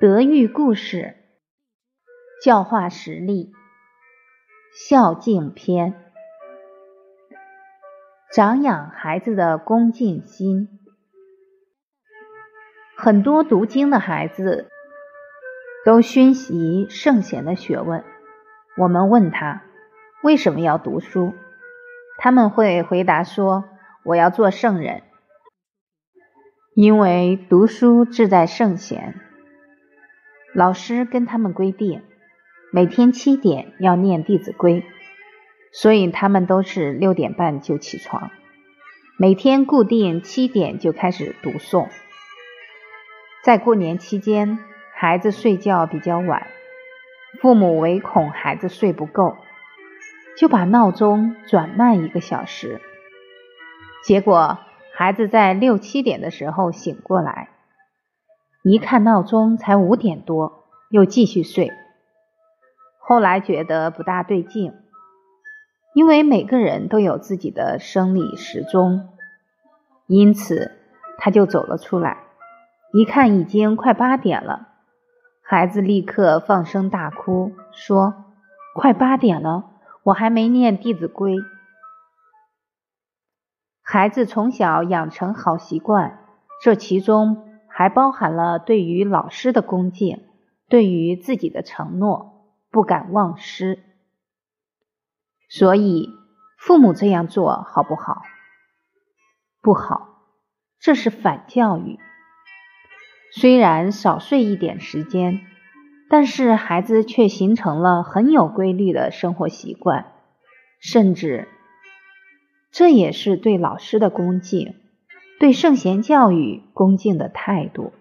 德育故事，教化实例，孝敬篇，长养孩子的恭敬心。很多读经的孩子都熏习圣贤的学问。我们问他为什么要读书，他们会回答说：“我要做圣人，因为读书志在圣贤。”老师跟他们规定，每天七点要念《弟子规》，所以他们都是六点半就起床，每天固定七点就开始读诵。在过年期间，孩子睡觉比较晚，父母唯恐孩子睡不够，就把闹钟转慢一个小时。结果，孩子在六七点的时候醒过来。一看闹钟才五点多，又继续睡。后来觉得不大对劲，因为每个人都有自己的生理时钟，因此他就走了出来。一看已经快八点了，孩子立刻放声大哭，说：“快八点了，我还没念《弟子规》。”孩子从小养成好习惯，这其中。还包含了对于老师的恭敬，对于自己的承诺不敢忘失。所以父母这样做好不好？不好，这是反教育。虽然少睡一点时间，但是孩子却形成了很有规律的生活习惯，甚至这也是对老师的恭敬。对圣贤教育恭敬的态度。